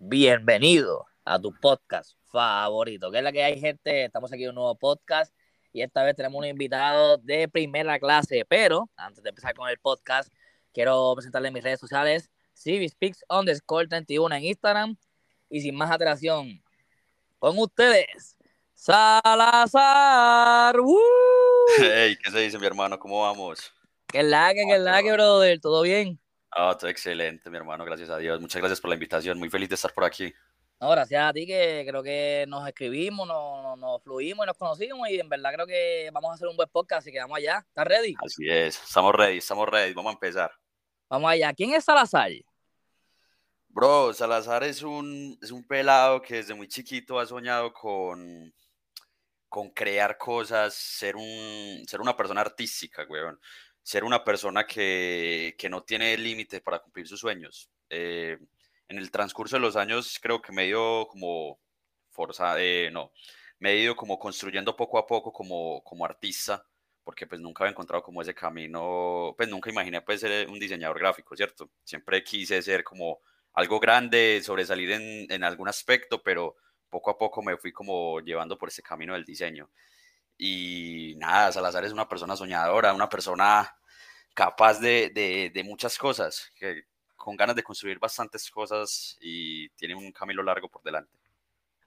Bienvenido a tu podcast favorito, que es la que hay gente, estamos aquí en un nuevo podcast y esta vez tenemos un invitado de primera clase, pero antes de empezar con el podcast, quiero presentarle mis redes sociales, CiviSpeaks underscore 31 en Instagram y sin más atracción, con ustedes, Salazar. Hey, ¿qué se dice mi hermano? ¿Cómo vamos? ¿Qué la que, qué la que, brother? ¿Todo bien? Ah, todo excelente, mi hermano, gracias a Dios. Muchas gracias por la invitación, muy feliz de estar por aquí. No, gracias a ti que creo que nos escribimos, nos, nos, fluimos y nos conocimos y en verdad creo que vamos a hacer un buen podcast, así que vamos allá. ¿Estás ready? Así es, estamos ready, estamos ready, vamos a empezar. Vamos allá. ¿Quién es Salazar? Bro, Salazar es un, es un pelado que desde muy chiquito ha soñado con, con crear cosas, ser, un, ser una persona artística, weón ser una persona que, que no tiene límites para cumplir sus sueños. Eh, en el transcurso de los años creo que me he ido como forzado, eh, no, me he ido como construyendo poco a poco como, como artista, porque pues nunca había encontrado como ese camino, pues nunca imaginé pues ser un diseñador gráfico, ¿cierto? Siempre quise ser como algo grande, sobresalir en, en algún aspecto, pero poco a poco me fui como llevando por ese camino del diseño. Y nada, Salazar es una persona soñadora, una persona capaz de, de, muchas cosas, con ganas de construir bastantes cosas y tiene un camino largo por delante.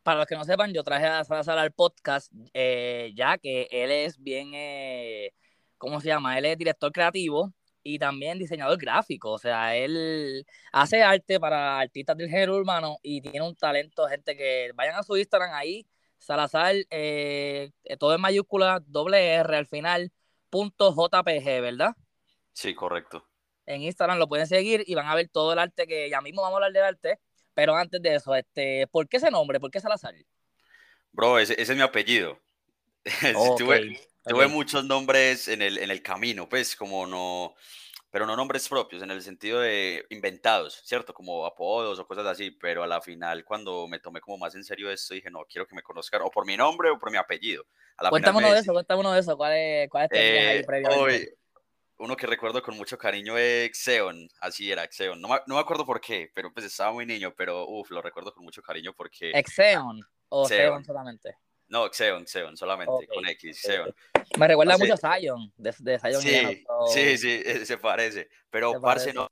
Para los que no sepan, yo traje a Salazar al podcast, eh, ya que él es bien, eh, ¿cómo se llama? Él es director creativo y también diseñador gráfico. O sea, él hace arte para artistas del género urbano y tiene un talento, gente que vayan a su Instagram ahí, Salazar, eh, todo en mayúscula, doble R al final, punto JPG, ¿verdad? Sí, correcto. En Instagram lo pueden seguir y van a ver todo el arte que ya mismo vamos a hablar del arte. Pero antes de eso, este, ¿por qué ese nombre? ¿Por qué Salazar? Bro, ese, es mi apellido. tuve, muchos nombres en el, en el camino, pues, como no, pero no nombres propios, en el sentido de inventados, ¿cierto? Como apodos o cosas así, pero a la final, cuando me tomé como más en serio esto, dije, no, quiero que me conozcan o por mi nombre o por mi apellido. cuéntame uno de eso, cuéntame uno de eso, ¿cuál es, cuál es ahí eh, previamente? Uno que recuerdo con mucho cariño es Xeon, así era, Xeon. No me, no me acuerdo por qué, pero pues estaba muy niño, pero uff, lo recuerdo con mucho cariño porque... ¿Xeon o Xeon, solamente? No, Xeon, Xeon, solamente, con X, Xeon. Me recuerda mucho a Zion, de, de Zion sí, sí, sí, eh, se parece, pero parce, no,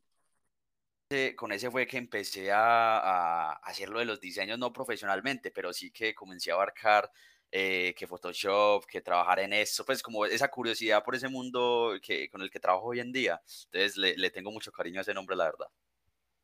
con ese fue que empecé a, a hacer lo de los diseños, no profesionalmente, pero sí que comencé a abarcar eh, que Photoshop, que trabajar en eso, pues como esa curiosidad por ese mundo que, con el que trabajo hoy en día. Entonces le, le, tengo mucho cariño a ese nombre, la verdad.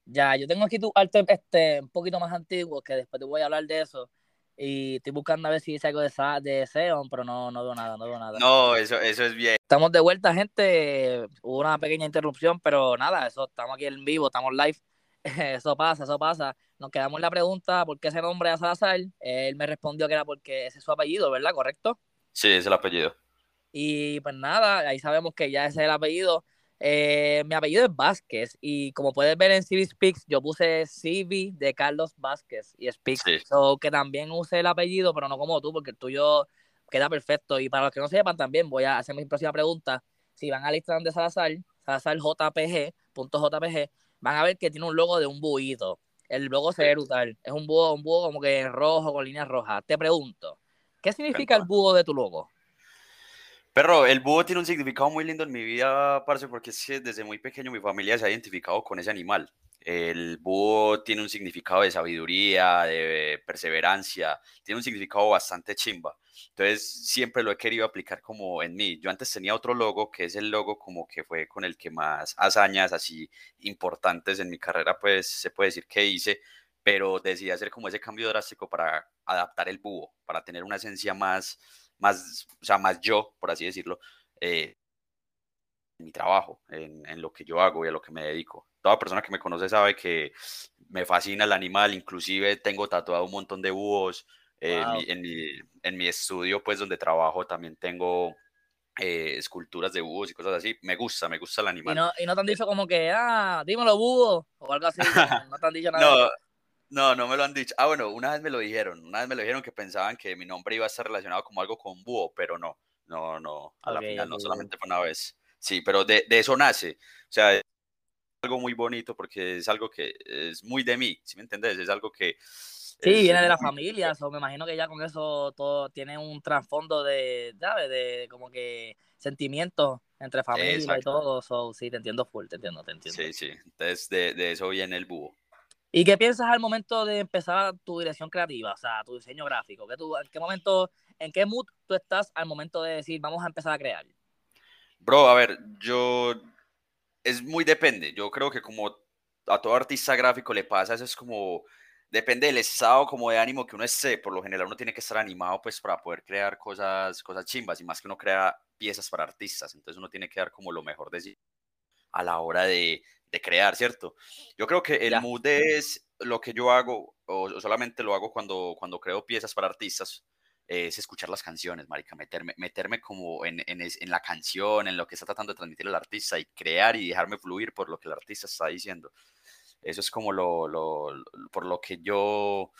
Ya, yo tengo aquí tu arte este, un poquito más antiguo, que después te voy a hablar de eso. Y estoy buscando a ver si dice algo de, de Xeon, pero no, no veo nada, no veo nada. No, eso, eso es bien. Estamos de vuelta, gente. Hubo una pequeña interrupción, pero nada, eso estamos aquí en vivo, estamos live. Eso pasa, eso pasa. Nos quedamos en la pregunta por qué ese nombre a Salazar. Él me respondió que era porque ese es su apellido, ¿verdad? ¿Correcto? Sí, es el apellido. Y pues nada, ahí sabemos que ya ese es el apellido. Eh, mi apellido es Vázquez y como puedes ver en CV Speaks, yo puse CV de Carlos Vázquez y Speaks. que también use el apellido, pero no como tú, porque el tuyo queda perfecto. Y para los que no sepan, también voy a hacer mi próxima pregunta. Si van al Instagram de Salazar, Salazar JPG, punto JPG, van a ver que tiene un logo de un buito. El logo se ve brutal. Es un búho, un búho como que rojo con líneas rojas. Te pregunto, ¿qué significa el búho de tu logo? Perro, el búho tiene un significado muy lindo en mi vida, parce, porque es que desde muy pequeño mi familia se ha identificado con ese animal. El búho tiene un significado de sabiduría, de perseverancia, tiene un significado bastante chimba. Entonces siempre lo he querido aplicar como en mí. Yo antes tenía otro logo que es el logo como que fue con el que más hazañas así importantes en mi carrera, pues se puede decir que hice, pero decidí hacer como ese cambio drástico para adaptar el búho, para tener una esencia más, más, o sea, más yo, por así decirlo, eh, en mi trabajo, en, en lo que yo hago y a lo que me dedico. Toda persona que me conoce sabe que me fascina el animal, inclusive tengo tatuado un montón de búhos, en, mi, en, mi, estudio, pues donde trabajo, también tengo eh, esculturas de búhos y cosas así. Me gusta, me gusta el animal. Y no, y no te han dicho como que, ah, dímelo búho o algo así. no te han dicho nada. no, no, no me lo han dicho. Ah, bueno, una vez me lo dijeron. Una vez me lo dijeron que pensaban que mi nombre iba a estar relacionado como algo con búho, pero no. No, no. A la final, no solamente fue una vez. Sí, pero de, de eso nace. O sea, algo muy bonito porque es algo que es muy de mí, ¿sí me entendés? Es algo que... Sí, viene de la familia, o me imagino que ya con eso todo tiene un trasfondo de, ¿sabes? De como que sentimientos entre familia y todo, so, sí, te entiendo full, te entiendo, te entiendo. Sí, sí, entonces de, de eso viene el búho. ¿Y qué piensas al momento de empezar tu dirección creativa, o sea, tu diseño gráfico? ¿Qué tú, ¿En qué momento, en qué mood tú estás al momento de decir, vamos a empezar a crear? Bro, a ver, yo... Es muy depende. Yo creo que como a todo artista gráfico le pasa, eso es como... Depende del estado como de ánimo que uno esté. Por lo general uno tiene que estar animado pues para poder crear cosas, cosas chimbas y más que uno crea piezas para artistas. Entonces uno tiene que dar como lo mejor de sí a la hora de, de crear, ¿cierto? Yo creo que el mood es lo que yo hago, o, solamente lo hago cuando, cuando creo piezas para artistas, es escuchar las canciones, marica, meterme, meterme como en, en, en, la canción, en lo que está tratando de transmitir el artista y crear y dejarme fluir por lo que el artista está diciendo. Eso es como lo, lo, por lo que yo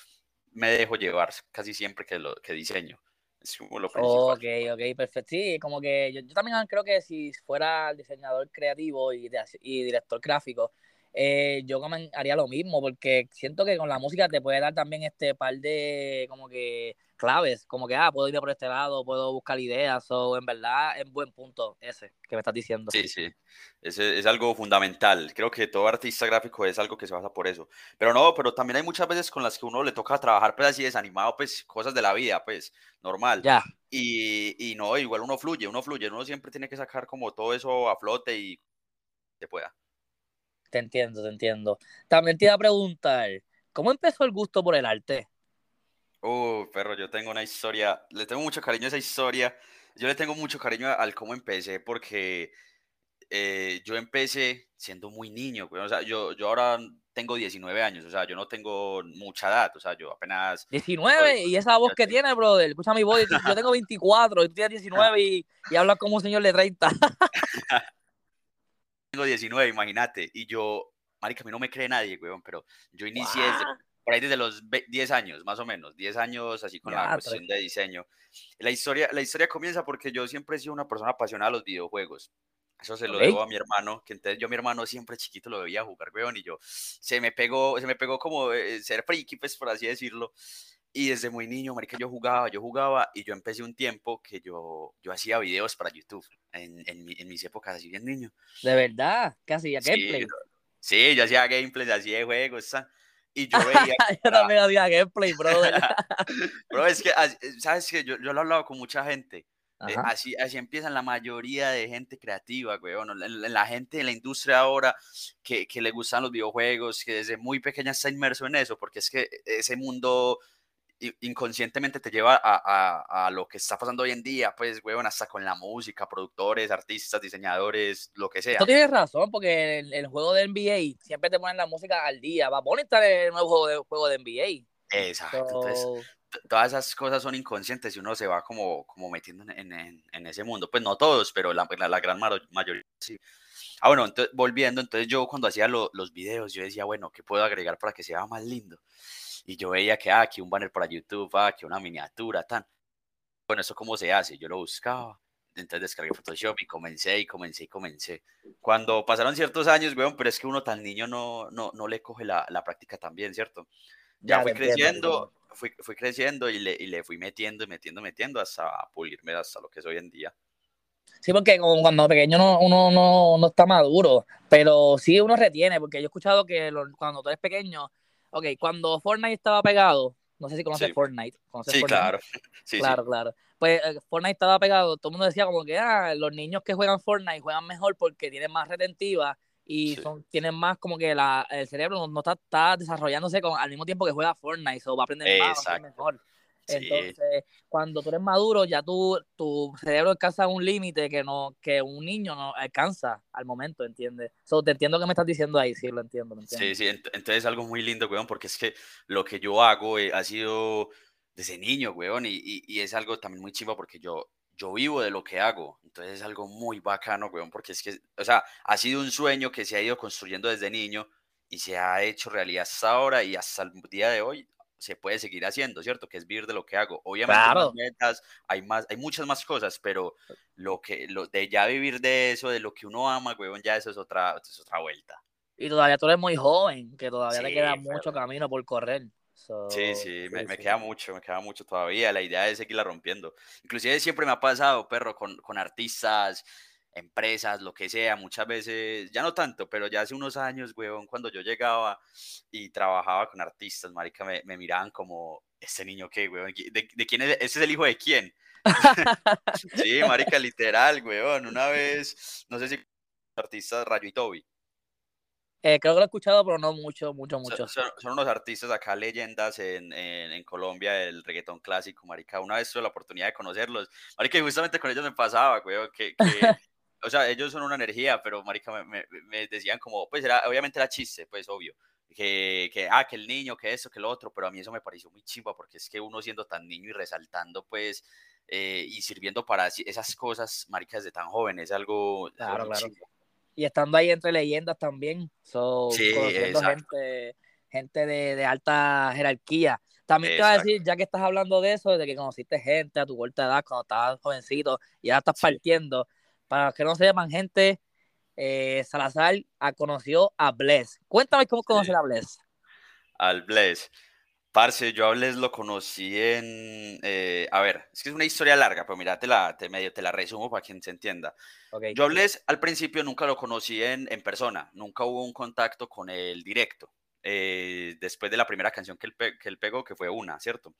me dejo llevar casi siempre que, lo, que diseño. Es como lo Ok, ok, perfecto. Sí, como que yo, yo, también creo que si fuera diseñador creativo y, y director gráfico, eh, yo haría lo mismo, porque siento que con la música te puede dar también este par de como que claves, como que, ah, puedo ir por este lado, puedo buscar ideas, o en verdad es buen punto ese que me estás diciendo. Sí, sí, es, es algo fundamental. Creo que todo artista gráfico es algo que se basa por eso. Pero no, pero también hay muchas veces con las que uno le toca trabajar, pues así desanimado, pues cosas de la vida, pues normal. Ya. Y, y no, igual uno fluye, uno fluye, uno siempre tiene que sacar como todo eso a flote y se pueda. Te entiendo, te entiendo. También te iba a preguntar, ¿cómo empezó el gusto por el arte? Uh, perro, yo tengo una historia, le tengo mucho cariño a esa historia. Yo le tengo mucho cariño al cómo empecé, porque eh, yo empecé siendo muy niño, o sea, yo, yo ahora tengo 19 años, o sea, yo no tengo mucha edad, o sea, yo apenas... 19, y esa voz que tiene, brother, escucha mi voz, yo tengo 24, y tú tienes 19 y, y hablas como un señor de 30. tengo 19, imagínate. Y yo, marica, a mí no me cree nadie, weón, pero yo inicié por ahí desde los 10 años, más o menos, 10 años así con la cuestión de diseño. La historia, la historia comienza porque yo siempre he sido una persona apasionada a los videojuegos. Eso se lo debo a mi hermano, que entonces yo mi hermano siempre chiquito lo veía jugar, weón, y yo se me pegó, se me pegó como eh, ser friki, pues por así decirlo. Y desde muy niño, marica, yo jugaba, yo jugaba y yo empecé un tiempo que yo, yo hacía videos para YouTube en, en, en mis épocas así bien niño. ¿De verdad? ¿Qué hacía? ¿Gameplay? Sí, yo hacía gameplay, hacía juegos, y yo veía... yo también hacía gameplay, brother. Bro, es que, ¿sabes qué? Yo, yo lo he hablado con mucha gente. Eh, así, así empiezan la mayoría de gente creativa, güey. la, la, gente de la industria ahora que, que le gustan los videojuegos, que desde muy pequeña está inmerso en eso, porque es que ese mundo inconscientemente te lleva a, a, lo que está pasando hoy en día, pues, weón, hasta con la música, productores, artistas, diseñadores, lo que sea. Tú tienes razón, porque el, el juego de NBA siempre te ponen la música al día. Va a el nuevo juego de, juego de NBA. Exacto. Entonces, todas esas cosas son inconscientes y uno se va como, como metiendo en, en, en ese mundo. Pues no todos, pero la, la, gran mayoría sí. Ah, bueno, entonces, volviendo, entonces yo cuando hacía los videos, yo decía, bueno, ¿qué puedo agregar para que sea más lindo? y yo veía que, ah, aquí un banner para YouTube, ah, aquí una miniatura, tan. Bueno, ¿eso cómo se hace? Yo lo buscaba, entonces descargué Photoshop y comencé y comencé y comencé. Cuando pasaron ciertos años, weón, pero es que uno tan niño no, no, no le coge la, la práctica también, ¿cierto? Ya, fui creciendo, fui, fui, creciendo y le, y le fui metiendo y metiendo, metiendo hasta pulirme hasta lo que es hoy en día. Sí, porque cuando pequeño no, uno no, no, está maduro, pero sí uno retiene, porque yo he escuchado que cuando tú eres pequeño, ok, cuando Fortnite estaba pegado, no sé si conoces Fortnite. sí, claro. Sí, claro, claro. Pues eh, Fortnite estaba pegado, todo el mundo decía como que ah, los niños que juegan Fortnite juegan mejor porque tienen más retentiva y son, tienen más como que la, el cerebro no, está, está, desarrollándose con, al mismo tiempo que juega Fortnite, o va a aprender más, va a mejor. Entonces, cuando tú eres maduro, ya tú, tu cerebro alcanza un límite que no que un niño no alcanza al momento, ¿entiendes? So, te entiendo que me estás diciendo ahí, sí, lo entiendo. Sí, sí, entonces es algo muy lindo, weón, porque es que lo que yo hago eh, ha sido desde niño, weón, y, y, es algo también muy chivo porque yo, yo vivo de lo que hago, entonces es algo muy bacano, weón, porque es que, o sea, ha sido un sueño que se ha ido construyendo desde niño y se ha hecho realidad hasta ahora y hasta el día de hoy se puede seguir haciendo, ¿cierto? Que es vivir de lo que hago. Obviamente hay, metas, hay, más, hay muchas más cosas, pero lo que, lo, de ya vivir de eso, de lo que uno ama, weón, ya eso es otra, es otra vuelta. Y todavía tú eres muy joven, que todavía te queda mucho camino por correr. Sí, sí, me, me, queda mucho, me queda mucho todavía. La idea es seguirla rompiendo. Inclusive siempre me ha pasado, perro, con, con artistas, empresas, lo que sea, muchas veces, ya no tanto, pero ya hace unos años, weón, cuando yo llegaba y trabajaba con artistas, marica, me, me miraban como, este niño qué, weón, ¿de, de quién es? ¿Ese es el hijo de quién? sí, marica, literal, weón, una vez, no sé si artistas Rayo y Toby. Eh, creo que lo he escuchado, pero no mucho, mucho, mucho. Son, unos artistas acá, leyendas en, en, en, Colombia del reggaetón clásico, marica. Una vez tuve la oportunidad de conocerlos. Marica, y justamente con ellos me pasaba, que, que o sea, ellos son una energía, pero marica, me, me, decían como, pues era, obviamente era chiste, pues obvio, que, que, ah, que el niño, que eso, que lo otro, pero a mí eso me pareció muy chimba, porque es que uno siendo tan niño y resaltando, pues, eh, y sirviendo para esas cosas, maricas de tan joven, es algo, claro, claro. Y estando ahí entre leyendas también, so, sí, conociendo gente, gente de, de, alta jerarquía. También te iba a decir, ya que estás hablando de eso, de que conociste gente a tu corta edad, cuando estabas jovencito, y ahora estás partiendo, para que no sepan, gente, eh, Salazar conoció a Bless. Cuéntame cómo conocer a Bless. Al Bless. Parce, yo a lo conocí en. Eh, a ver, es que es una historia larga, pero mira, te la, te, medio, te la resumo para quien se entienda. Yo a Bless al principio nunca lo conocí en, en persona, nunca hubo un contacto con él directo. Eh, después de la primera canción que él, que él pegó, que fue una, ¿cierto?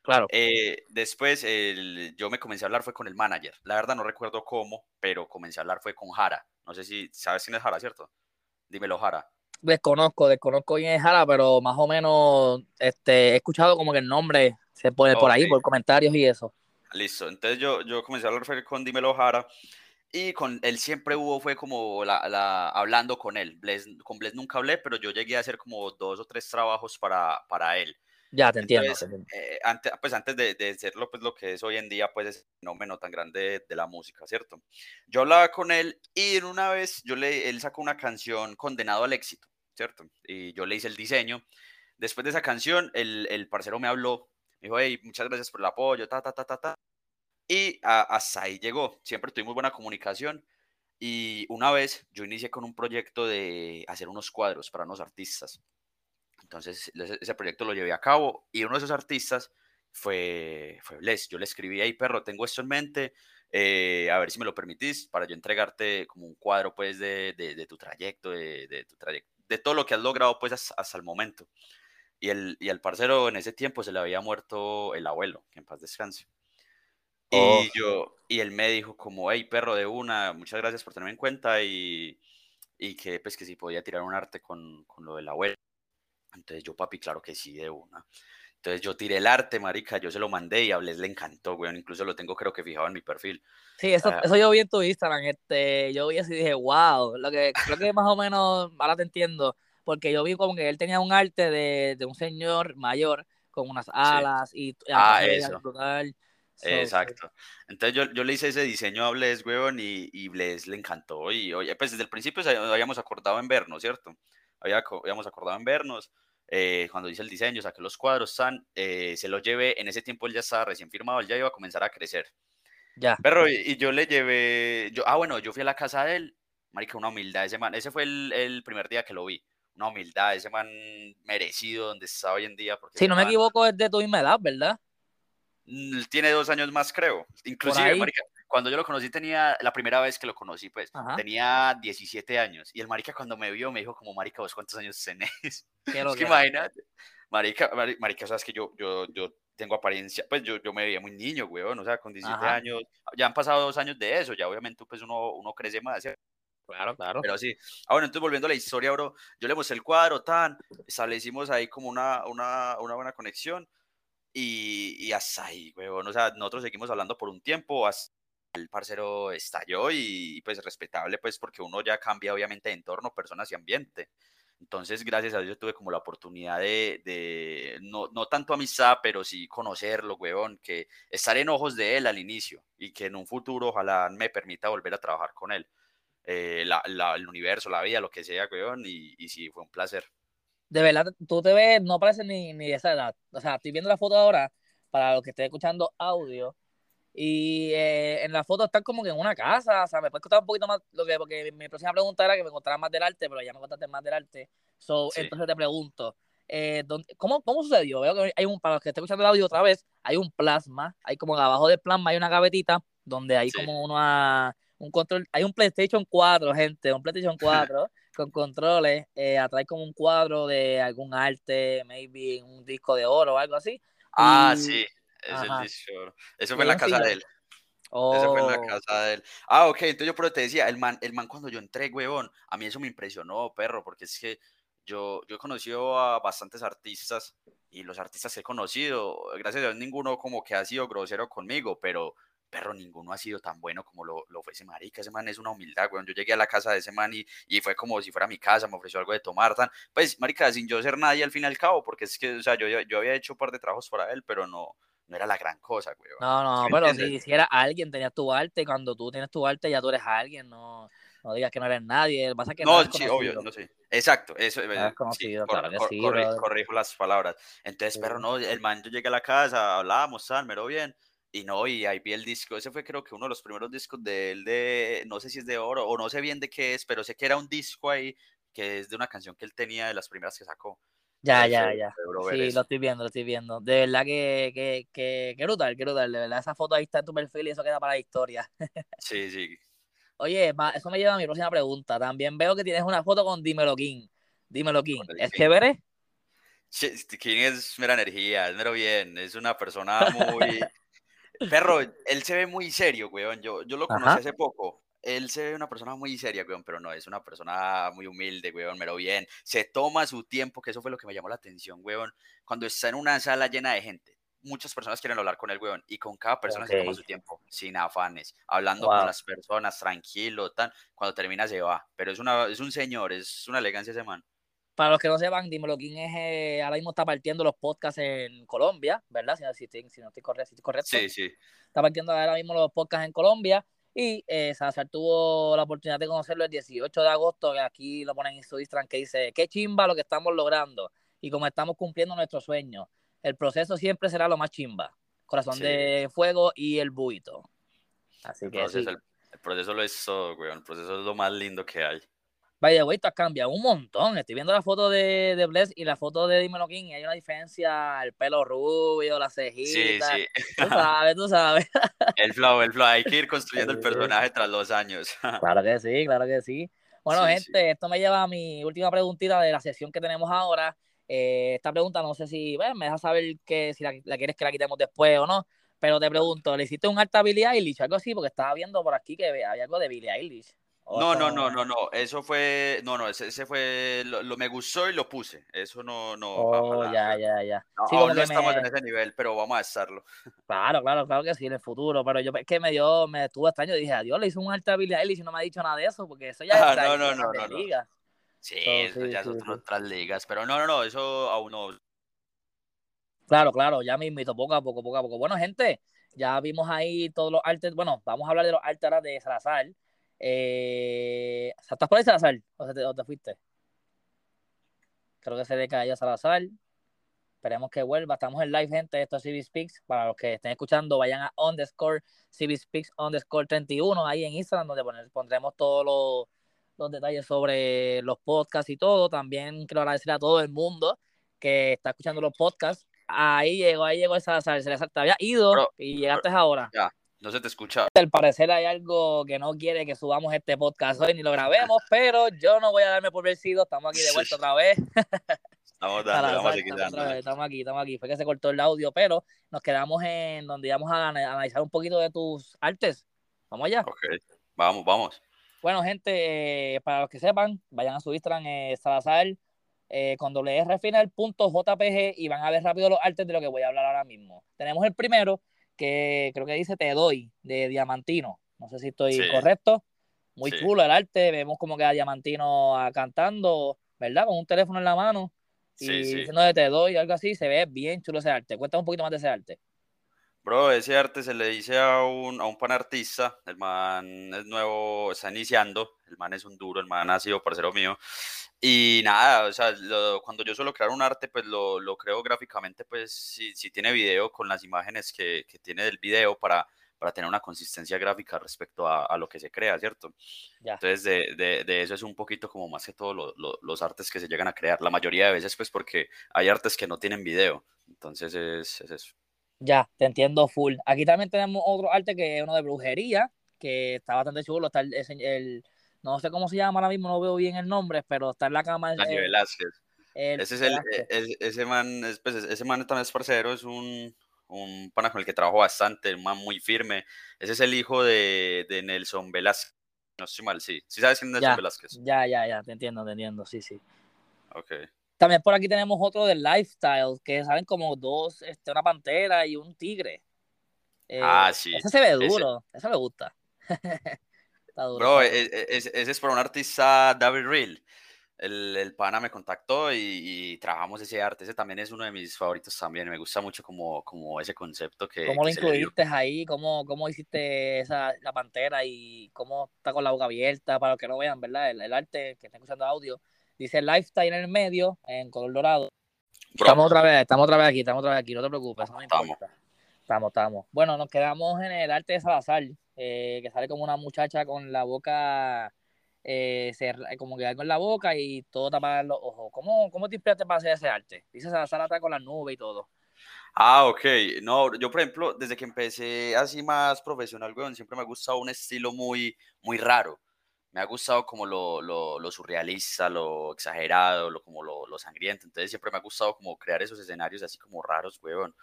Claro. Eh, después yo me comencé a hablar fue con el manager. La verdad no recuerdo cómo, pero comencé a hablar fue con Jara. No sé si sabes quién es Jara, ¿cierto? Dímelo, Jara. Desconozco, desconozco es Jara, pero más o menos este, he escuchado como que el nombre se pone por ahí, por comentarios y eso. Listo, entonces yo, yo comencé a hablar con Dímelo Jara y con él siempre hubo, fue como la, la hablando con él. con Bless nunca hablé, pero yo llegué a hacer como dos o tres trabajos para, para él. Ya, te entiendo. Eh, antes, pues antes de, de, serlo, pues lo que es hoy en día, pues es un fenómeno tan grande de, la música, ¿cierto? Yo hablaba con él y en una vez yo le, él sacó una canción Condenado al éxito, ¿cierto? Y yo le hice el diseño. Después de esa canción, el, el parcero me habló, me dijo, hey, muchas gracias por el apoyo, ta, ta, ta, ta, ta. Y hasta ahí llegó. Siempre tuvimos buena comunicación. Y una vez yo inicié con un proyecto de hacer unos cuadros para unos artistas. Entonces, ese proyecto lo llevé a cabo y uno de esos artistas fue, fue Les. Yo le escribí, ahí, perro, tengo esto en mente, eh, a ver si me lo permitís para yo entregarte como un cuadro, pues, de, de, tu trayecto, de, de, tu trayecto, de todo lo que has logrado, pues, hasta, el momento. Y el, y al parcero en ese tiempo se le había muerto el abuelo, que en paz descanse. Y oh. yo, y él me dijo como, hey, perro de una, muchas gracias por tenerme en cuenta y, y que, pues, que si podía tirar un arte con, con lo del abuelo. Entonces yo, papi, claro que sí, de una. Entonces yo tiré el arte, marica, yo se lo mandé y a Bless le encantó, weón. Incluso lo tengo creo que fijado en mi perfil. Sí, eso, ah. eso yo vi en tu Instagram. Este, yo vi así y dije, wow. Lo que creo que más o menos, ahora te entiendo, porque yo vi como que él tenía un arte de, de un señor mayor con unas alas y... Ah, eso. Exacto. Entonces yo, yo, le hice ese diseño a Bless, weón, y, y Bless le encantó. Y oye, pues desde el principio habíamos acordado en vernos, ¿cierto? habíamos acordado en vernos. Eh, cuando hice el diseño, saqué los cuadros, San, eh, se los llevé, en ese tiempo él ya estaba recién firmado, él ya iba a comenzar a crecer. Ya. Pero, y, yo le llevé, yo, ah, bueno, yo fui a la casa de él, marica, una humildad ese man, ese fue el, el primer día que lo vi, una humildad, ese man merecido donde está hoy en día. Porque si no me equivoco, es de tu misma edad, ¿verdad? Tiene dos años más, creo. Inclusive, marica, cuando yo lo conocí tenía, la primera vez que lo conocí, pues, tenía 17 años. Y el marica cuando me vio me dijo como, marica, ¿vos cuántos años tenés? es que imagínate. Marica, marica, sabes que yo, yo, yo tengo apariencia, pues yo, yo me veía muy niño, weón, o sea, con 17 años, ya han pasado dos años de eso, ya obviamente pues uno, uno crece más. Claro, claro. Pero sí. Ah, bueno, entonces volviendo a la historia, bro, yo le mostré el cuadro, tan, establecimos ahí como una, una, una buena conexión y, y hasta ahí, weón, o sea, nosotros seguimos hablando por un tiempo, hasta el parcero estalló y pues respetable pues porque uno ya cambia obviamente de entorno, personas y ambiente. Entonces, gracias a Dios tuve como la oportunidad de, de no, no, tanto amistad, pero sí conocerlo, weón, que estar en ojos de él al inicio y que en un futuro ojalá me permita volver a trabajar con él. Eh, la, la, el universo, la vida, lo que sea, weón, y, y sí, fue un placer. De verdad, tú te ves, no pareces ni, ni de esa edad. O sea, estoy viendo la foto ahora, para los que estén escuchando audio, Y eh, en la foto están como que en una casa, o sea, me puedes contar un poquito más, lo que, porque mi próxima pregunta era que me contaras más del arte, pero ya me contaste más del arte. So, Entonces te pregunto, eh, ¿cómo, ¿cómo sucedió? Veo que hay un, para los que estén escuchando el audio otra vez, hay un plasma, hay como abajo del plasma hay una gavetita donde hay como una, un control, hay un PlayStation 4, gente, un PlayStation 4 con controles, eh, atrás como un cuadro de algún arte, maybe un disco de oro o algo así. Ah, sí, es el disco Eso fue en la casa de él. Eso fue en la oh. casa de él. Ah, ok, entonces yo pero te decía, el man, el man cuando yo entré, huevón, a mí eso me impresionó, perro, porque es que yo, yo he conocido a bastantes artistas y los artistas que he conocido, gracias a Dios, ninguno como que ha sido grosero conmigo, pero perro, ninguno ha sido tan bueno como lo, lo fue ese marica, ese man es una humildad, weón, yo llegué a la casa de ese man y, y, fue como si fuera mi casa, me ofreció algo de tomar, tan, pues, marica, sin yo ser nadie al fin y al cabo, porque es que, o sea, yo, yo había hecho un par de trabajos para él, pero no, no era la gran cosa, weón. No, no, pero si, si era alguien, tenías tu arte, cuando tú tienes tu arte ya tú eres alguien, no, no digas que no eres nadie, pasa que no, no sí, obvio, no sé. Exacto, eso es eh, conocido, sí, corrijo las palabras. Entonces, pero no, el man, yo llegué a la casa, hablábamos, tal, mero bien, y no, y ahí vi el disco, ese fue creo que uno de los primeros discos de él, de, no sé si es de oro, o no sé bien de qué es, pero sé que era un disco ahí, que es de una canción que él tenía de las primeras que sacó. Ya, ya, ya. Sí, lo estoy viendo, lo estoy viendo. De verdad que, que, que, que brutal, que brutal. De verdad, esa foto ahí está en tu perfil y eso queda para la historia. sí, sí. Oye, eso me lleva a mi próxima pregunta. También veo que tienes una foto con Dímelo King. Dímelo King. ¿Es chévere? King es mera energía, es mero bien. Es una persona muy. Perro, él se ve muy serio, weón. Yo, yo lo conocí hace poco. Él se ve una persona muy seria, weón, pero no, es una persona muy humilde, weón, mero bien. Se toma su tiempo, que eso fue lo que me llamó la atención, weón. Cuando está en una sala llena de gente, muchas personas quieren hablar con el weón y con cada persona se toma su tiempo, sin afanes, hablando con las personas, tranquilo, tan. Cuando termina se va. Pero es, una, es un señor, es una elegancia ese man. Para los que no sepan, Dímelo quién es, eh, ahora mismo está partiendo los podcasts en Colombia, ¿verdad? Si, si, si no estoy correcto, si correcto. Sí, sí. Está partiendo ahora mismo los podcasts en Colombia. Y eh, tuvo la oportunidad de conocerlo el 18 de agosto, que aquí lo ponen en su Instagram, que dice, qué chimba lo que estamos logrando y cómo estamos cumpliendo nuestros sueños. El proceso siempre será lo más chimba. Corazón de fuego y el buito. Así que el, el, proceso lo es todo, güey. El proceso es lo más lindo que hay. Vaya, güey, tú has cambiado un montón. Estoy viendo la foto de, de Bless y la foto de Dímelo King y hay una diferencia, el pelo rubio, las cejitas. Sí, sí. Tú sabes, tú sabes. El flow, el flow. Hay que ir construyendo el personaje tras los años. Claro que sí, claro que sí. Bueno, gente, esto me lleva a mi última preguntita de la sesión que tenemos ahora. Eh, esta pregunta no sé si, bueno, me deja saber que si la, quieres que la quitemos después o no, pero te pregunto, ¿le hiciste un alta Billie Eilish algo así? Porque estaba viendo por aquí que había algo de Billie Eilish. No, no, no, no, no, eso fue, no, no, ese, fue, lo, me gustó y lo puse, eso no, no. Oh, ya, ya, ya. Sí, aún no estamos en ese nivel, pero vamos a estarlo. Claro, claro, claro que sí, en el futuro, pero yo es que me dio, me estuvo extraño, dije, adiós, le hice un alta Billie Eilish y no me ha dicho nada de eso, porque eso ya ah, no, no, no, no, liga. Sí, eso ya son otras ligas, pero no, no, no, eso aún no. Claro, claro, ya me invito poco a poco, poco a poco. Bueno, gente, ya vimos ahí todos los artes, bueno, vamos a hablar de los artes de Salazar eh, ¿Estás por ahí, Salazar? ¿O, te, fuiste? Creo que se le cayó Salazar. Esperemos que vuelva. Estamos en live, gente. Esto es CB Speaks. Para los que estén escuchando, vayan a underscore CB Speaks underscore 31 ahí en Instagram, donde pondremos todos los, los, detalles sobre los podcasts y todo. También quiero agradecer a todo el mundo que está escuchando los podcasts. Ahí llegó, ahí llegó Salazar. Se te había ido y llegaste ahora. Ya, no se te escucha. Al parecer hay algo que no quiere que subamos este podcast hoy ni lo grabemos, pero yo no voy a darme por vencido. Estamos aquí de vuelta otra vez. Estamos, dando, estamos, estamos, aquí, estamos aquí. Fue que se cortó el audio, pero nos quedamos en donde íbamos a analizar un poquito de tus artes. Vamos allá. Ok, vamos, vamos. Bueno, gente, eh, para los que sepan, vayan a su Instagram, eh, Salazar, eh, con doble R final, punto JPG, y van a ver rápido los artes de lo que voy a hablar ahora mismo. Tenemos el primero, que creo que dice Te doy, de Diamantino. No sé si estoy correcto. Muy chulo el arte. Vemos como que a Diamantino cantando, ¿verdad? Con un teléfono en la mano. y diciendo de Te doy, algo así. Se ve bien chulo ese arte. Cuéntame un poquito más de ese arte. Bro, ese arte se le dice a un, a un pan artista, el man es nuevo, está iniciando, el man es un duro, el man ha sido parcero mío, y nada, o sea, cuando yo suelo crear un arte, pues lo, creo gráficamente, pues si, si tiene video con las imágenes que, que, tiene del video para, para tener una consistencia gráfica respecto a, lo que se crea, ¿cierto? Entonces, de, de, eso es un poquito como más que todo los artes que se llegan a crear. La mayoría de veces, pues, porque hay artes que no tienen video. Entonces, es, es eso. Ya, te entiendo full. Aquí también tenemos otro arte que es uno de brujería, que está bastante chulo. Está el, no sé cómo se llama ahora mismo, no veo bien el nombre, pero está en la cama. Daniel Velázquez. ese es el, ese man, pues, ese man también es parcero, es un, un pana con el que trabajo bastante, un man muy firme. Ese es el hijo de, de Nelson Velázquez. No estoy mal, sí. ¿Sí sabes quién es Nelson Velázquez? Ya, ya, ya, te entiendo, te entiendo, sí, sí. Ok. También por aquí tenemos otro de Lifestyle, que salen como dos, este, una pantera y un tigre. ah, eh, sí. Ese se ve duro, ese, me gusta. Está duro. Bro, e, e, ese, es por un artista, David Real. El, el, pana me contactó y, trabajamos ese arte. Ese también es uno de mis favoritos también. Me gusta mucho como, como ese concepto que. ¿Cómo lo incluiste ahí? ¿Cómo, ¿Cómo hiciste esa, la pantera y cómo está con la boca abierta? Para los que no vean, ¿verdad? El, el arte que están escuchando audio Dice Lifestyle en el medio, en color dorado. Estamos otra vez, estamos otra vez aquí, estamos otra vez aquí, no te preocupes, no estamos. Estamos, estamos. Bueno, nos quedamos en el arte de Salazar, eh, que sale como una muchacha con la boca, eh, como que algo en la boca y todo tapado en los ojos. ¿Cómo, cómo te inspiraste para hacer ese arte? Dice Salazar atrás con la nube y todo. Ah, ok. No, yo por ejemplo, desde que empecé así más profesional, weón, siempre me ha gustado un estilo muy, muy raro me ha gustado como lo, lo, lo surrealista, lo exagerado, lo, como lo, lo, sangriento. Entonces siempre me ha gustado como crear esos escenarios así como raros, weón.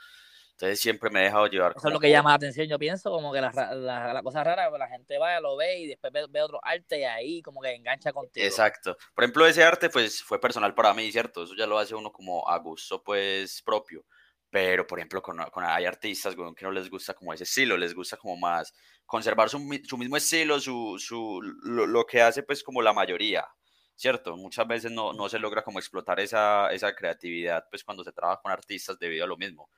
Entonces siempre me he dejado llevar. Eso es lo que llama la atención, yo pienso, como que la, la, la cosa rara, la gente va, lo ve y después ve, otro arte y ahí como que engancha contigo. Exacto. Por ejemplo, ese arte pues fue personal para mí, ¿cierto? Eso ya lo hace uno como a gusto pues propio. Pero, por ejemplo, con, con hay artistas, weón, que no les gusta como ese estilo, les gusta como más conservar su, su mismo estilo, su, su, lo, que hace pues como la mayoría, ¿cierto? Muchas veces no, no se logra como explotar esa, esa, creatividad pues cuando se trabaja con artistas debido a lo mismo.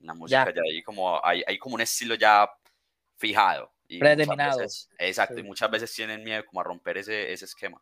En la música ya, hay, como, hay, hay, como un estilo ya fijado. Y Predeterminado. exacto, y muchas veces tienen miedo como a romper ese, ese esquema.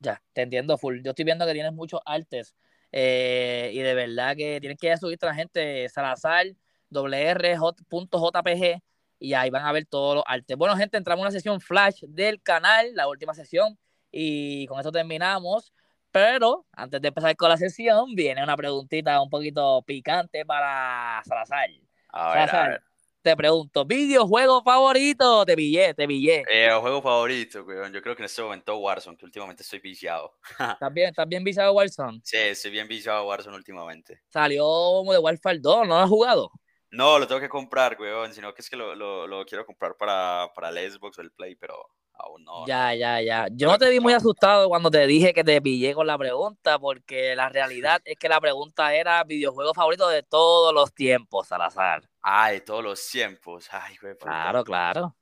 Ya, te entiendo full. Yo estoy viendo que tienes muchos artes eh, y de verdad que tienes que subir a la gente Salazar, WR.jpg y ahí van a ver todos los artes. Bueno, gente, entramos en una sesión flash del canal, la última sesión, y con eso terminamos. Pero antes de empezar con la sesión, viene una preguntita un poquito picante para Salazar. Salazar, te pregunto, ¿videojuego favorito? Te pillé, te pillé. Eh, juego favorito, weón. Yo creo que en este momento Warzone, que últimamente estoy viciado. ¿Estás bien, ¿Estás bien viciado Warzone? Sí, estoy bien viciado Warzone últimamente. Salió de Warfare 2, ¿no lo has jugado? No, lo tengo que comprar, weón, sino que es que lo, lo, lo quiero comprar para, para el Xbox o el Play, pero aún no. Ya, ya, ya. Yo no te vi muy asustado cuando te dije que te pillé con la pregunta, porque la realidad es que la pregunta era videojuego favorito de todos los tiempos, Salazar. Ah, de todos los tiempos. Ay, güey. Claro, claro.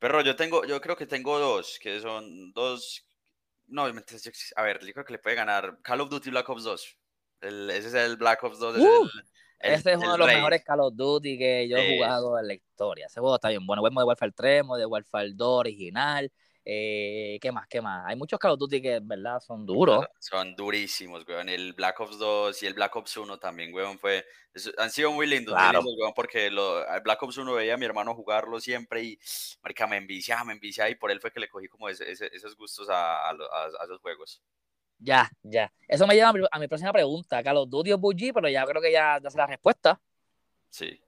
Pero yo tengo, yo creo que tengo dos, que son dos. No, obviamente, a ver, yo creo que le puede ganar Call of Duty Black Ops 2. ese es el Black Ops 2. Uh. Ese es uno de los mejores Call of Duty que yo he jugado en la historia. Ese juego está bien bueno. Vemos de Warfare 3, de Warfare 2 original. Eh, ¿Qué más? ¿Qué más? Hay muchos Call of Duty que, verdad, son duros. Son durísimos, weón. El Black Ops 2 y el Black Ops 1 también, weón, fue... Han sido muy lindos, muy lindos weón, porque lo, el Black Ops 1 veía a mi hermano jugarlo siempre y, marica, me enviciaba, me enviciaba y por él fue que le cogí como esos gustos a, a, a esos juegos. Ya, ya. Eso me lleva a mi, próxima pregunta. Call of Duty o PUBG, pero ya creo que ya, ya sé la respuesta. Sí.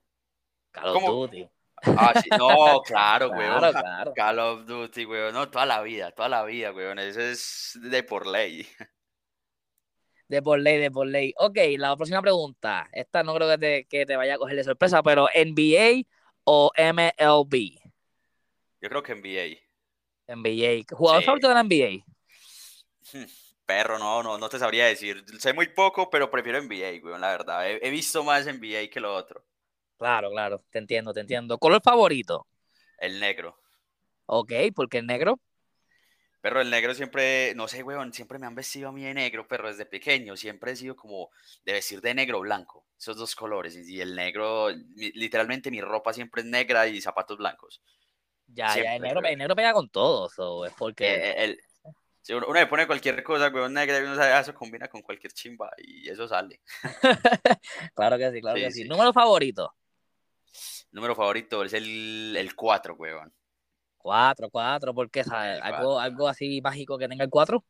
Call of Duty. Ah, sí, no, claro, claro, Claro. Call of Duty, weón. No, toda la vida, toda la vida, weón. Eso es de por ley. De por ley, de por ley. Ok, la próxima pregunta. Esta no creo que te, que te vaya a coger de sorpresa, pero ¿NBA o MLB? Yo creo que NBA. NBA. ¿Jugador favorito de la NBA? Perro, no, no, no te sabría decir. Sé muy poco, pero prefiero NBA, güey, la verdad. He, visto más NBA que lo otro. Claro, claro, te entiendo, te entiendo. ¿Color favorito? El negro. Ok, ¿por qué el negro? Pero el negro siempre, no sé, weón, siempre me han vestido a mí de negro, pero desde pequeño siempre he sido como de vestir de negro o blanco, esos dos colores. Y el negro, literalmente mi ropa siempre es negra y zapatos blancos. Ya, ya, el negro, el negro, pega con todo, so, es porque... Eh, el, uno, me pone cualquier cosa, weón, negra, y uno sabe, ah, eso combina con cualquier chimba y eso sale. claro que sí, claro que sí. ¿Número favorito? Número favorito es el, el 4, weón. 4, 4, ¿por qué? ¿Sabes? ¿Algo, ¿Algo así mágico que tenga el 4?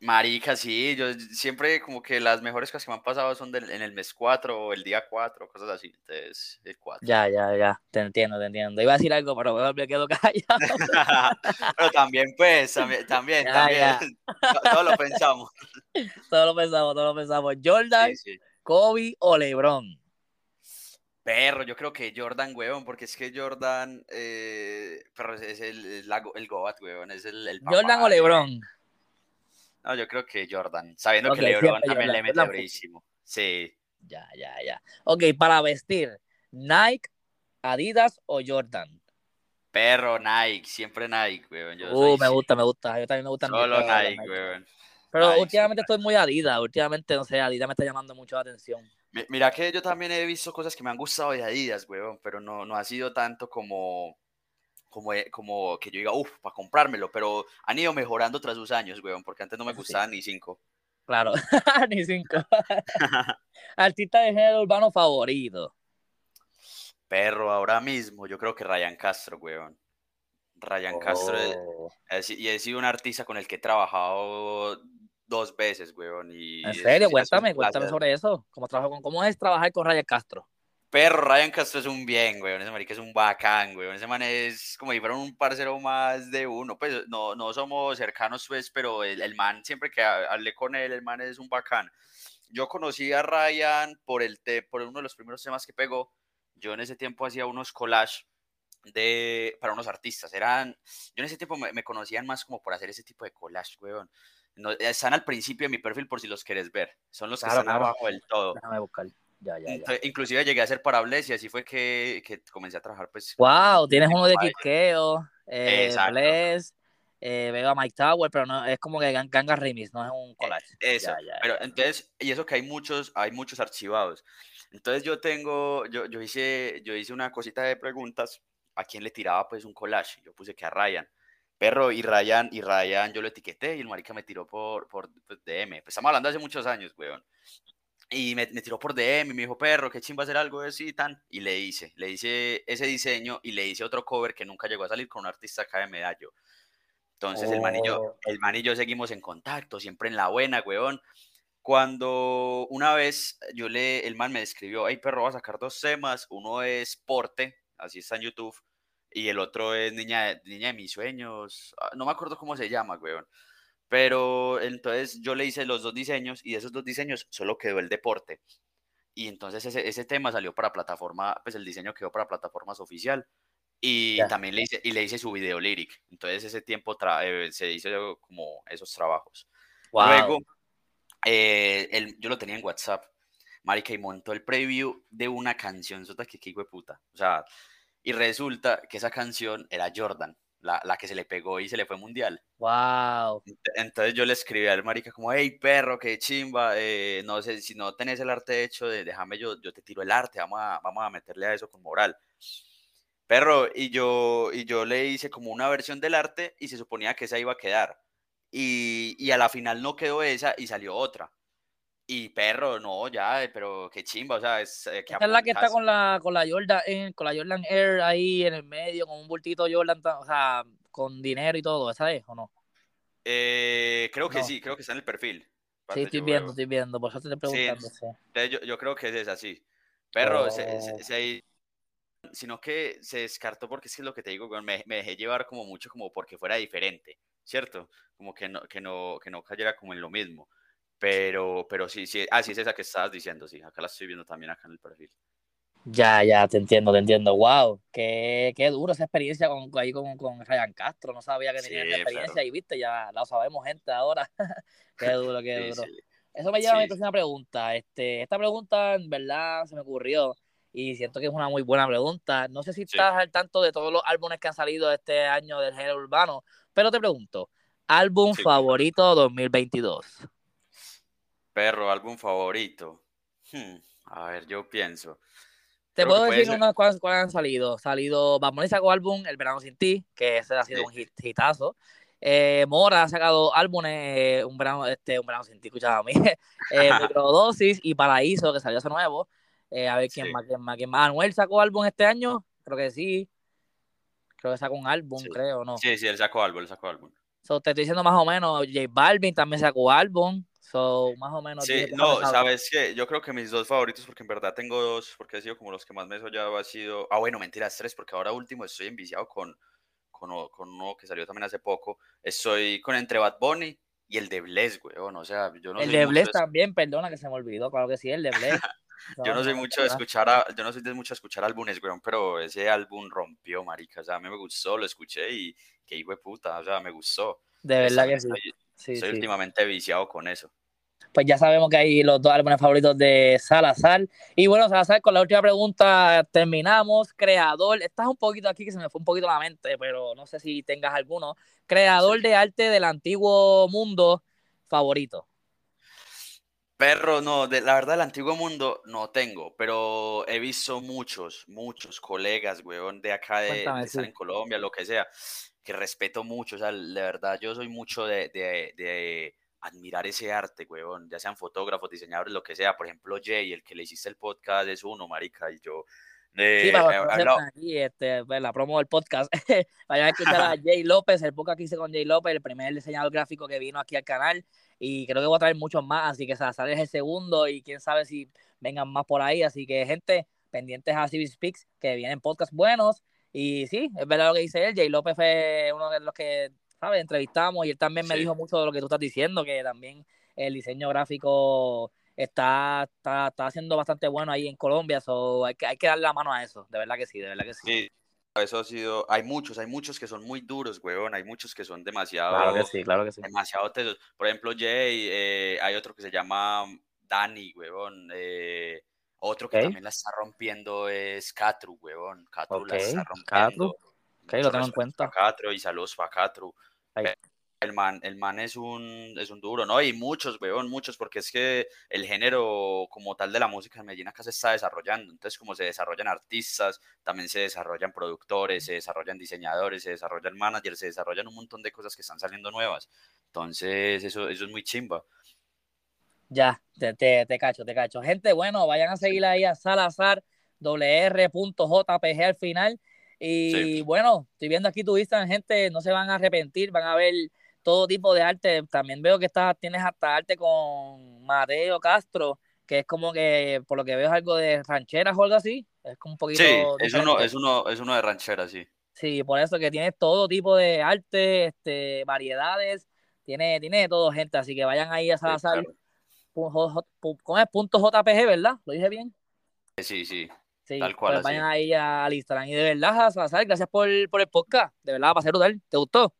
Marica, sí, yo siempre como que las mejores cosas que me han pasado son en el mes 4 o el día 4, cosas así, entonces el 4. Ya, ya, ya, te entiendo, te entiendo. Iba a decir algo, pero me quedo callado. pero también, pues, también, también, también. todo lo pensamos. todo lo pensamos, todo lo pensamos. Jordan, Kobe o LeBron. Perro, yo creo que Jordan, weón, porque es que Jordan, eh, pero es el, el, el Goat, weón, es el, el Jordan o LeBron. No, yo creo que Jordan, sabiendo que LeBron también le mete buenísimo. Sí. Ya, ya, ya. Ok, para vestir, Nike, Adidas o Jordan. Perro, Nike, siempre Nike, weón. uh, me gusta, me gusta. Yo también me gusta. Solo Nike, weón. Pero últimamente estoy muy Adidas, últimamente, no sé, Adidas me está llamando mucho la atención. Mira que yo también he visto cosas que me han gustado de Adidas, weón, pero no, no ha sido tanto como, como, eh, como que yo diga, uff, para comprármelo, pero han ido mejorando tras sus años, weón, porque antes no me gustaban ni cinco. Claro, ni cinco. Artista de género urbano favorito. Perro, ahora mismo, yo creo que Ryan Castro, weón. Ryan Castro, Oh. y he sido un artista con el que he trabajado dos veces, weón. Y ¿En serio? Cuéntame, cuéntame sobre eso. ¿Cómo, trabajo con, ¿Cómo es trabajar con Ryan Castro? Perro, Ryan Castro es un bien, weón. Ese marica es un bacán, weón. Ese man es como si fuera un parcero más de uno. Pues no, no somos cercanos, pues, pero el, el man, siempre que ha- hablé con él, el man es un bacán. Yo conocí a Ryan por, el te- por uno de los primeros temas que pegó. Yo en ese tiempo hacía unos collages de, para unos artistas. Eran, yo en ese tiempo me, me conocían más como por hacer ese tipo de collage, weón. No, están al principio de mi perfil por si los quieres ver. Son los que Claro, están claro. abajo del todo. Ya, ya, ya. Entonces, inclusive llegué a hacer parables y así fue que, que comencé a trabajar pues Wow, tienes uno de Kikeo, eh. Bless, eh, veo a Mike Tower, pero no, es como que Gan- Ganga Remix, no es un collage. eso pero entonces y eso que hay muchos hay muchos archivados entonces yo tengo yo, yo hice yo hice una cosita de preguntas a quién le tiraba pues un collage yo puse que a Ryan perro y Ryan y Ryan yo lo etiqueté y el marica me tiró por por pues, DM pues estamos hablando de hace muchos años weón y me, me tiró por DM y me dijo, perro, qué chimba hacer algo así tan. Y le hice, le hice ese diseño y le hice otro cover que nunca llegó a salir con un artista acá de Medallo. Entonces el man y yo, Oh. el man y yo seguimos en contacto, siempre en la buena, weón. Cuando una vez yo le, el man me escribió, hey perro, va a sacar dos temas, uno es Porte, así está en YouTube, y el otro es Niña de, Niña de mis sueños, ah, no me acuerdo cómo se llama, weón. Pero entonces yo le hice los dos diseños y de esos dos diseños solo quedó el deporte. Y entonces ese, ese tema salió para plataforma, pues el diseño quedó para plataformas oficial. Y también le hice, y le hice su video lyric. Entonces ese tiempo eh, se hizo como esos trabajos. Wow. Luego, eh, el- yo lo tenía en WhatsApp. Marica, y montó el preview de una canción, sota que qué hijo de puta. O sea, y resulta que esa canción era Jordan, la, la que se le pegó y se le fue mundial. wow. Ent- Entonces yo le escribí al marica como, hey perro, qué chimba, eh, no sé, si no tenés el arte hecho, de- déjame yo, yo te tiro el arte, vamos a, vamos a meterle a eso con moral. Perro, y yo, y yo le hice como una versión del arte y se suponía que esa iba a quedar. Y, y a la final no quedó esa y salió otra. Y perro, no, ya, eh, pero qué chimba, o sea, es eh, que Esa es la que está con la, con la Jordan, eh, con la Jordan Air ahí en el medio, con un bultito Jordan, o sea, con dinero y todo, ¿esa es o no? Eh, creo que No. sí, creo que está en el perfil. Sí, estoy viendo, estoy viendo, por eso te estoy preguntando. sí. Yo, yo creo que es así. Perro, se- Oh. se- se- sino que se descartó porque es que es lo que te digo, me, me dejé llevar como mucho como porque fuera diferente, ¿cierto? Como que no, que no, que no cayera como en lo mismo. Pero, pero sí, sí, ah, sí es esa que estabas diciendo, sí, acá la estoy viendo también acá en el perfil. Ya, ya, te entiendo, te entiendo. Wow, qué, qué duro esa experiencia con, ahí con, con Ryan Castro. No sabía que tenía Sí, esta experiencia claro. y viste, ya lo sabemos, gente, ahora. qué duro, qué Sí, duro. sí. Eso me lleva a mi próxima pregunta. Este, esta pregunta, en verdad, se me ocurrió y siento que es una muy buena pregunta. No sé si Sí. estás al tanto de todos los álbumes que han salido este año del género urbano, pero te pregunto, álbum Sí. favorito 2022. Perro, álbum favorito. Hmm, a ver, yo pienso. Te Creo puedo decir unas cuáles, han salido. Salido Bad Bunny sacó álbum El Verano Sin Ti, que ese ha sido Sí. un hit, hitazo. Eh, Mora ha sacado álbumes, eh, un verano, este, un verano sin ti, escuchaba a mí. Eh, Microdosis y Paraíso, que salió hace nuevo. Eh, a ver quién más, quién más, quién más. Anuel sacó álbum este año, creo que sí. Creo que sacó un álbum, creo, ¿no? Sí, sí, él sacó álbum, él sacó álbum. So, te estoy diciendo más o menos, J Balvin también sacó álbum. So, más o menos. Sí, no, sabes que yo creo que mis dos favoritos, porque en verdad tengo dos, porque ha sido como los que más me he soñado, ha sido. Ah, bueno, mentiras, tres, porque ahora último estoy enviciado con, con, con uno que salió también hace poco. Estoy con entre Bad Bunny y el de Bless, weón. O sea, yo no El de Bless también, perdona que se me olvidó, claro que sí, el de Bless. yo no soy mucho de escuchar, a, yo no soy de mucho escuchar álbumes, weón, pero ese álbum rompió, marica. O sea, a mí me gustó, lo escuché y qué hijo de puta, o sea, me gustó. De verdad que sí. Estoy, últimamente viciado con eso pues ya sabemos que hay los dos álbumes favoritos de Salazar. Y bueno, Salazar, con la última pregunta terminamos. Creador, estás un poquito aquí que se me fue un poquito la mente, pero no sé si tengas alguno. Creador de arte del antiguo mundo favorito. Perro, no, de, la verdad del antiguo mundo no tengo, pero he visto muchos, muchos colegas, weón, de acá de, estar en Colombia, lo que sea, que respeto mucho, o sea, de verdad, yo soy mucho de admirar ese arte, huevón, ya sean fotógrafos, diseñadores, lo que sea. Por ejemplo, Jay, el que le hiciste el podcast es uno, marica, y yo... Eh, sí, para aquí, este, pues, la promo del podcast. Vayan a escuchar a Jay López, el podcast que hice con Jay López, el primer diseñador gráfico que vino aquí al canal. Y creo que voy a traer muchos más, así que Salazar es el segundo y quién sabe si vengan más por ahí. Así que, gente, pendientes a Civil Speaks, que vienen podcasts buenos. Y sí, es verdad lo que dice él. Jay López fue uno de los que ¿sabes? Entrevistamos y él también me dijo mucho de lo que tú estás diciendo, que también el diseño gráfico está, está, está haciendo bastante bueno ahí en Colombia, so hay, que, hay que darle la mano a eso, de verdad que sí, de verdad que sí. Sí, eso ha sido, hay muchos, hay muchos que son muy duros, weón, hay muchos que son demasiado, claro que sí, claro que sí. demasiado tesos. Por ejemplo, Jay, eh, hay otro que se llama Dani, weón, eh, otro que también la está rompiendo es Catru, weón, Catru la está rompiendo. Ok, lo tengo en cuenta. Catru y saludos para Catru. El man, el man es un, es un duro, ¿no? Y muchos, weón, muchos, porque es que el género como tal de la música en Medellín acá se está desarrollando. Entonces, como se desarrollan artistas, también se desarrollan productores, se desarrollan diseñadores, se desarrollan managers, se desarrollan un montón de cosas que están saliendo nuevas. Entonces, eso, eso es muy chimba. Ya, te, te, cacho, te cacho. Gente, bueno, vayan a seguir ahí a Salazar, wr.jpg al final. Y bueno, estoy viendo aquí tu Instagram, gente, no se van a arrepentir, van a ver todo tipo de arte. También veo que estás, tienes hasta arte con Mateo Castro, que es como que, por lo que veo, es algo de rancheras o algo así. Es como un poquito. Sí, es uno, es, uno, es uno de rancheras, sí. Sí, por eso que tienes todo tipo de arte, este, variedades, tiene, tiene todo, gente. Así que vayan ahí a Salazar. ¿Cómo es? Punto JPG, ¿verdad? ¿Lo dije bien? Sí, sí. Sí, Tal cual. Pues vayan ahí al Instagram. Y de verdad, Salazar, gracias por, por el podcast. De verdad, para ser brutal. ¿Te gustó?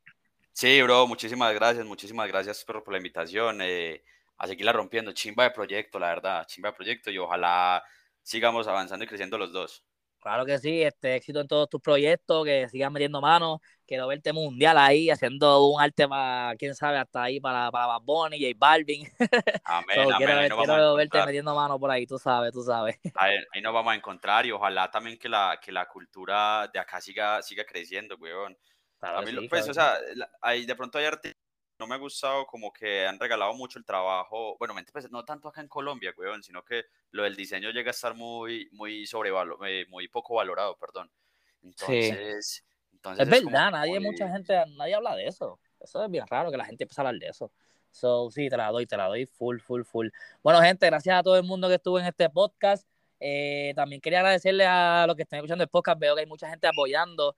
Sí, bro, muchísimas gracias, muchísimas gracias por, por la invitación. Eh, a seguirla rompiendo. Chimba de proyecto, la verdad, chimba de proyecto y ojalá sigamos avanzando y creciendo los dos. Claro que sí, este éxito en todos tus proyectos, que sigas metiendo manos, quiero verte mundial ahí, haciendo un arte para, quién sabe, hasta ahí para, para Bad Bunny, J Balvin. Amén, quiero, verte metiendo manos por ahí, tú sabes, tú sabes. Ahí, ahí, nos vamos a encontrar y ojalá también que la, que la cultura de acá siga, siga creciendo, weón a mí, pues, o sea, hay, de pronto hay artistas no me ha gustado como que han regalado mucho el trabajo, bueno, pues, no tanto acá en Colombia, weón, sino que lo del diseño llega a estar muy, muy sobrevalorado, eh, muy poco valorado, perdón. Entonces, entonces es, verdad, nadie, mucha gente, nadie habla de eso. Eso es bien raro que la gente empiece a hablar de eso. So, sí, te la doy, te la doy full, full, full. Bueno, gente, gracias a todo el mundo que estuvo en este podcast. Eh, también quería agradecerle a los que están escuchando el podcast. Veo que hay mucha gente apoyando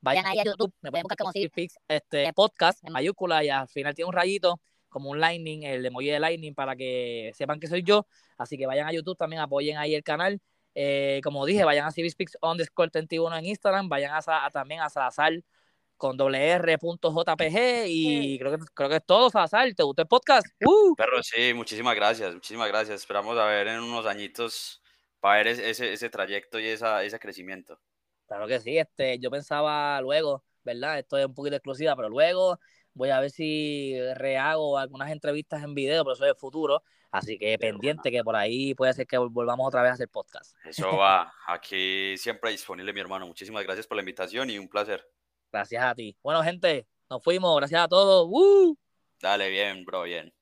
vayan ahí a YouTube, me pueden buscar como Pix, este podcast en mayúscula y al final tiene un rayito como un lightning, el emoji de lightning para que sepan que soy yo. Así que vayan a YouTube también, apoyen ahí el canal. Eh, como dije, vayan a CiviSpeaks underscore 31 en Instagram, vayan a, también a Salazar con wr.jpg y creo que, creo que es todo, Salazar. ¿Te gustó el podcast? ¡Uh! Perro, sí, muchísimas gracias, muchísimas gracias. Esperamos a ver en unos añitos para ver ese, ese trayecto y esa, ese crecimiento. Claro que sí, este, yo pensaba luego, ¿verdad? Esto es un poquito exclusiva, pero luego voy a ver si rehago algunas entrevistas en video, pero eso es el futuro. Así que pendiente que por ahí puede ser que volvamos otra vez a hacer podcast. Eso va, aquí siempre disponible mi hermano. Muchísimas gracias por la invitación y un placer. Gracias a ti. Bueno, gente, nos fuimos. Gracias a todos. ¡Woo! Dale, bien, bro, bien.